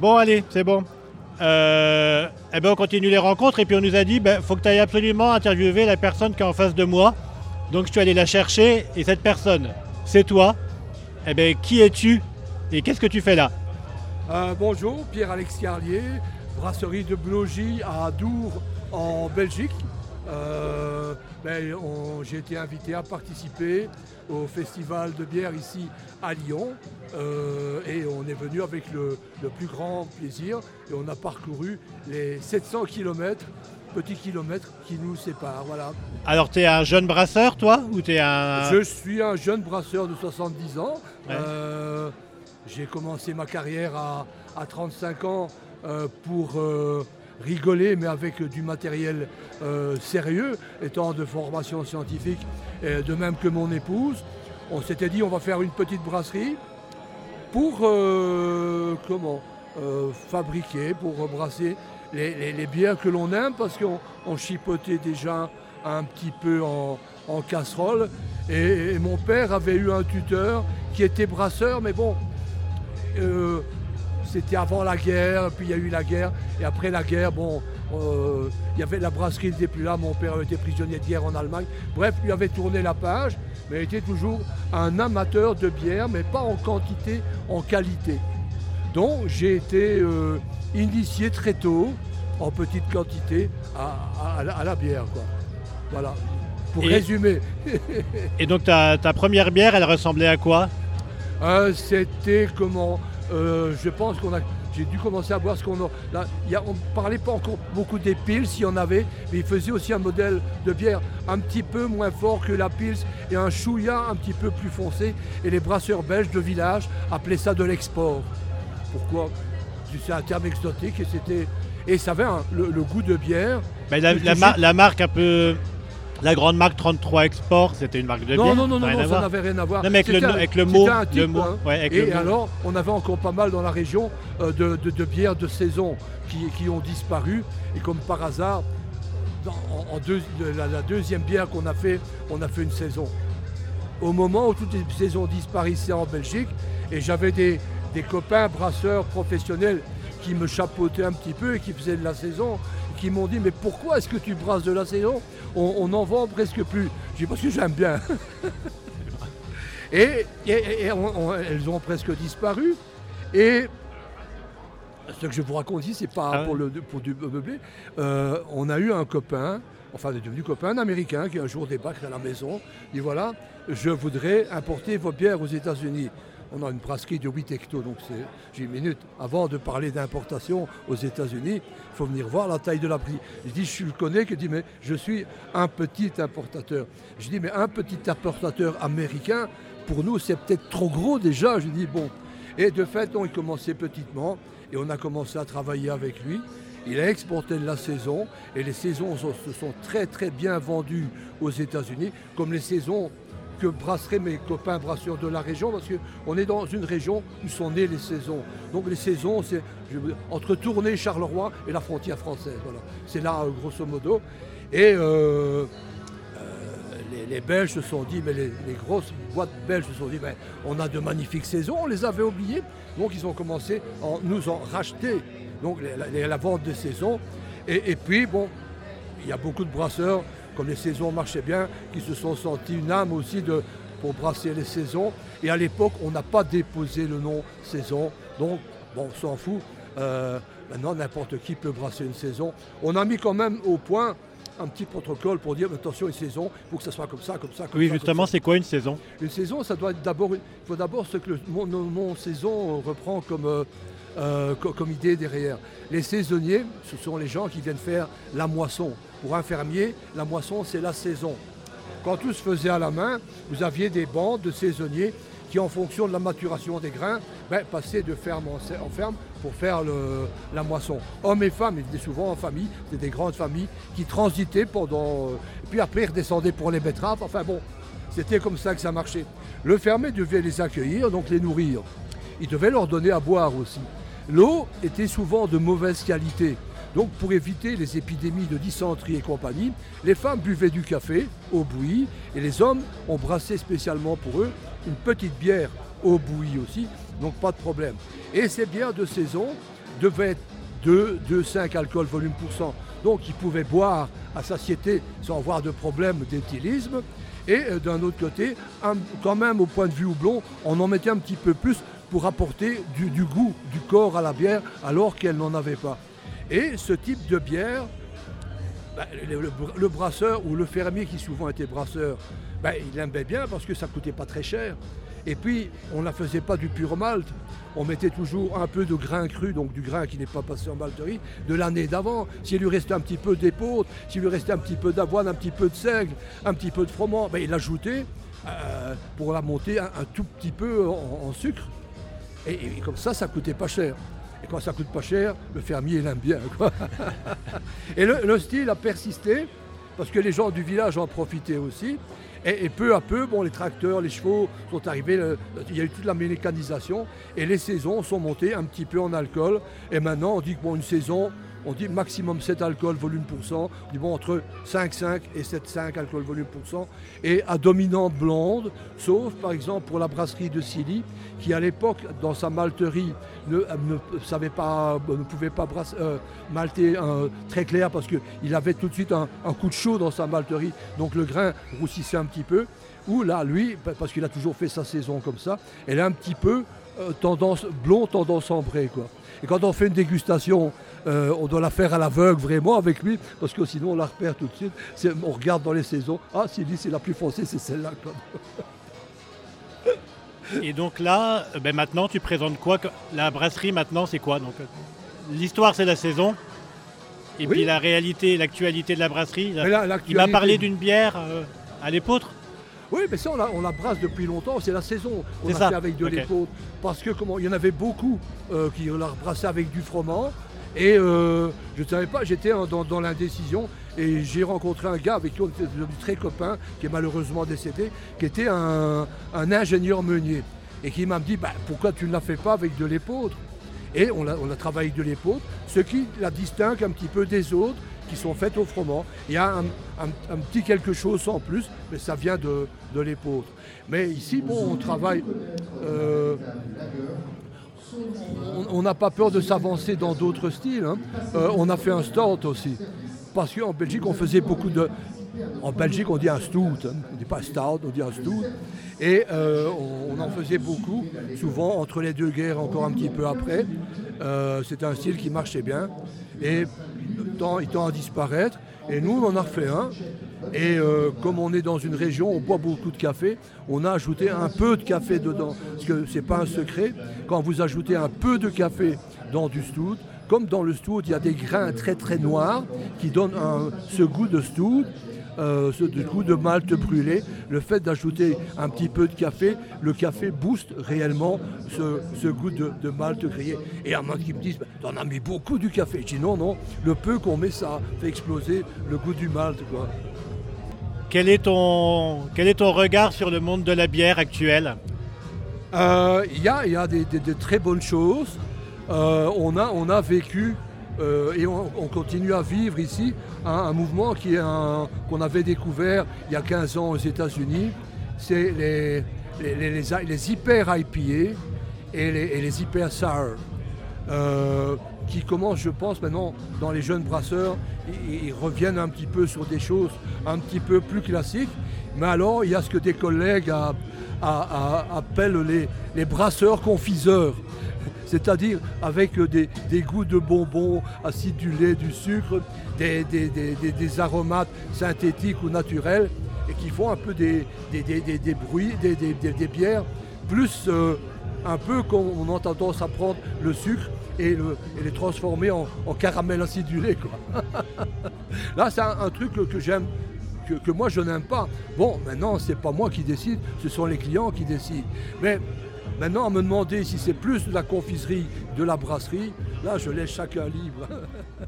Bon, allez, c'est bon. Euh, eh ben, on continue les rencontres et puis on nous a dit ben, faut que tu ailles absolument interviewer la personne qui est en face de moi. Donc je suis allé la chercher et cette personne, c'est toi. Eh ben, qui es-tu et qu'est-ce que tu fais là? Euh, bonjour, Pierre-Alex Carlier, brasserie de Blogy à Dour en Belgique. Euh, ben, J'ai été invité à participer au festival de bière ici à Lyon Euh, et on est venu avec le, le plus grand plaisir et on a parcouru les 700 km, petits kilomètres qui nous séparent. Voilà. Alors tu es un jeune brasseur toi ou es un... Je suis un jeune brasseur de 70 ans. Ouais. Euh, J'ai commencé ma carrière à, à 35 ans pour rigoler, mais avec du matériel euh, sérieux, étant de formation scientifique, de même que mon épouse. On s'était dit on va faire une petite brasserie pour euh, comment euh, fabriquer, pour brasser les, les- les bières que l'on aime, parce qu'on on chipotait déjà un petit peu en, casserole. Et, mon père avait eu un tuteur qui était brasseur, mais bon, c'était avant la guerre, puis il y a eu la guerre, et après la guerre, bon, euh, il y avait la brasserie n'était plus là, mon père avait été prisonnier de guerre en Allemagne. Bref, lui avait tourné la page, mais il était toujours un amateur de bière, mais pas en quantité, en qualité. Donc j'ai été euh, initié très tôt, en petite quantité, à, à- à la- à la bière. Quoi. Voilà. Pour Et- résumer, Et donc ta, ta première bière, elle ressemblait à quoi? Euh, c'était comment? Euh, Je pense qu'on a. J'ai dû commencer à boire ce qu'on a. Là, il y a- on ne parlait pas encore beaucoup des pils, s'il y en avait, mais il faisait aussi un modèle de bière un petit peu moins fort que la pils et un chouïa un petit peu plus foncé. Et les brasseurs belges de village appelaient ça de l'export. Pourquoi? C'est un terme exotique et c'était. Et ça avait le, le goût de bière. La, la mar- la marque un peu... La grande marque 33 Export, c'était une marque de bière Non, non, non, non, ça n'avait rien à voir. Non, mais avec le, C'était un- avec le c'était mot, un le type, mot, hein. ouais, avec Et le mot. alors, on avait encore pas mal dans la région euh, de, de- de bières de saison qui, qui ont disparu. Et comme par hasard, dans- en, en deux- de- la, la deuxième bière qu'on a fait, on a fait une saison. Au moment où toutes les saisons disparaissaient en Belgique, et j'avais des, des copains brasseurs professionnels qui me chapeautaient un petit peu et qui faisaient de la saison, qui m'ont dit mais pourquoi est-ce que tu brasses de la saison? On, on en vend presque plus. J'ai dit parce que j'aime bien. Et, et- et on- on- elles ont presque disparu. Et ce que je vous raconte ici, c'est pas Ah ouais. pour, le, pour du meublé. Euh, on a eu un copain, enfin est devenu copain, un Américain qui un jour débarque à la maison. Dit voilà, je voudrais importer vos bières aux États-Unis. On a une brasserie de 8 hectos, donc c'est- j'ai une minute. Avant de parler d'importation aux États-Unis, il faut venir voir la taille de la prix. Je dis, je le connais, que dit, mais je suis un petit importateur. Je dis, mais un petit importateur américain, pour nous, c'est peut-être trop gros déjà. Je dis, bon. Et de fait, on a commencé petitement et on a commencé à travailler avec lui. Il a exporté de la saison et les saisons se sont très très bien vendues aux États-Unis, comme les saisons que brasseraient mes copains brasseurs de la région, parce qu'on est dans une région où sont nées les saisons. Donc les saisons, c'est entre Tournai, Charleroi et la frontière française. Voilà. C'est là, euh, grosso modo. Et euh, euh, les, Belges se sont dit, mais les, grosses boîtes belges se sont dit, mais on a de magnifiques saisons, on les avait oubliées. Donc ils ont commencé à nous en racheter, donc la vente des saisons. Et, et puis, bon, il y a beaucoup de brasseurs, comme les saisons marchaient bien, qui se sont sentis une âme aussi de, pour brasser les saisons. Et à l'époque, on n'a pas déposé le nom saison. Donc, bon, on s'en fout. Euh, maintenant, n'importe qui peut brasser une saison. On a mis quand même au point un petit protocole pour dire attention, une saison, il faut que ça soit comme ça, comme ça, comme Oui, ça. justement, c'est quoi une saison? Une saison, ça doit être d'abord. Il faut d'abord ce que le mon, mon- mon saison reprend comme, euh, euh, co- comme idée derrière. Les saisonniers, ce sont les gens qui viennent faire la moisson. Pour un fermier, la moisson, c'est la saison. Quand tout se faisait à la main, vous aviez des bandes de saisonniers qui, en fonction de la maturation des grains, ben, passaient de ferme en, ferme pour faire la moisson. Hommes et femmes, ils étaient souvent en famille, c'était des grandes familles qui transitaient pendant. euh, puis après, ils redescendaient pour les betteraves. Enfin bon, c'était comme ça que ça marchait. Le fermier devait les accueillir, donc les nourrir. Il devait leur donner à boire aussi. L'eau était souvent de mauvaise qualité. Donc pour éviter les épidémies de dysenterie et compagnie, les femmes buvaient du café au bouilli et les hommes ont brassé spécialement pour eux une petite bière au bouilli aussi, donc pas de problème. Et ces bières de saison, devait être 2, 2,5 alcool volume pour cent. Donc il pouvait boire à satiété sans avoir de problème d'éthylisme. Et euh, d'un autre côté, quand même au point de vue houblon, on en mettait un petit peu plus pour apporter du, goût du corps à la bière alors qu'elle n'en avait pas. Et ce type de bière, bah, le, brasseur ou le fermier qui souvent était brasseur, bah, il aimait bien parce que ça ne coûtait pas très cher. Et puis, on ne la faisait pas du pur malt. On mettait toujours un peu de grain cru, donc du grain qui n'est pas passé en malterie, de l'année d'avant. S'il lui restait un petit peu d'épeautre, s'il lui restait un petit peu d'avoine, un petit peu de seigle, un petit peu de froment, ben, il ajoutait euh, pour la monter un, tout petit peu en, sucre. Et, comme ça, ça coûtait pas cher. Et quand ça coûte pas cher, le fermier l'aime bien. et le, style a persisté, parce que les gens du village en profitaient aussi. Et, peu à peu, bon, les tracteurs, les chevaux sont arrivés, il y a eu toute la mécanisation et les saisons sont montées un petit peu en alcool. Et maintenant, on dit que bon, une saison, on dit maximum 7 alcool volume pour cent. On dit bon, entre 5,5 et 7,5 alcool volume pour cent. Et à dominante blonde, sauf par exemple pour la brasserie de Silly, qui à l'époque, dans sa malterie, ne, savait pas, ne pouvait pas euh, malter très clair parce qu'il avait tout de suite un, coup de chaud dans sa malterie. Donc le grain roussissait un petit peu. Ou là, lui, parce qu'il a toujours fait sa saison comme ça, elle est un petit peu euh, tendance blond, tendance ambrée. Quoi. Et quand on fait une dégustation, euh, on doit la faire à l'aveugle vraiment avec lui, parce que sinon on la repère tout de suite. On regarde dans les saisons, ah dit c'est la plus foncée, c'est celle-là. Et donc là, euh, ben maintenant tu présentes quoi La brasserie maintenant c'est quoi? Donc L'histoire c'est la saison. Et puis la réalité, l'actualité de la brasserie. il m'a parlé d'une bière à l'épeautre. Oui, mais ça, on la, brasse depuis longtemps. C'est la saison qu'on a fait avec de l'épaule. Parce que comment, il y en avait beaucoup euh, qui la brassaient avec du froment. Et euh, je ne savais pas, j'étais dans, l'indécision. Et j'ai rencontré un gars avec qui on était très copain, qui est malheureusement décédé, qui était un, ingénieur meunier. Et qui m'a dit, bah, pourquoi tu ne la fais pas avec de l'épeautre? Et on a, on a travaillé avec de l'épaule, ce qui la distingue un petit peu des autres qui sont faites au froment. Il y a un, petit quelque chose en plus, mais ça vient de, de. Mais ici, bon, on travaille. Euh, on n'a pas peur de s'avancer dans d'autres styles. Hein. Euh, on a fait un stout aussi. Parce qu'en Belgique, on faisait beaucoup de. En Belgique, on dit un stout. Hein. On ne dit pas stout, on dit un stout. Et euh, on, en faisait beaucoup, souvent entre les deux guerres, encore un petit peu après. C'était un style qui marchait bien. Et il tend à disparaître. Et nous, on en a refait un. Et euh, comme on est dans une région, on boit beaucoup de café, on a ajouté un peu de café dedans. Parce que ce n'est pas un secret, quand vous ajoutez un peu de café dans du stout, comme dans le stout, il y a des grains très très noirs qui donnent ce goût de stout euh, ce goût de malt brûlé, le fait d'ajouter un petit peu de café, le café booste réellement ce, goût de, malt grillé. Et à moins qu'ils me disent, t'en as mis beaucoup du café. Je dis non, non, le peu qu'on met, ça fait exploser le goût du malt. Quoi. Quel est, ton, quel est ton regard sur le monde de la bière actuelle? Euh, Il y, a, y a des, très bonnes choses. Euh, on, a, on a vécu euh, et on, continue à vivre ici un, mouvement qui qu'on avait découvert il y a 15 ans aux États-Unis. C'est les, les, hyper IPA et les, hyper sour. Euh, qui commencent, je pense, maintenant dans les jeunes brasseurs, ils, reviennent un petit peu sur des choses un petit peu plus classiques. Mais alors, il y a ce que des collègues appellent les, les brasseurs confiseurs c'est-à-dire avec des, goûts de bonbons, acidulés, du sucre, des, aromates synthétiques ou naturels, et qui font un peu des, bruits, des, bières, plus euh, un peu qu'on a tendance à prendre le sucre et, les transformer en, caramel acidulé. Là, c'est un, truc que, j'aime que, moi je n'aime pas. Bon, maintenant, c'est pas moi qui décide, ce sont les clients qui décident. Maintenant, à me demander si c'est plus de la confiserie, de la brasserie, là, je laisse chacun libre.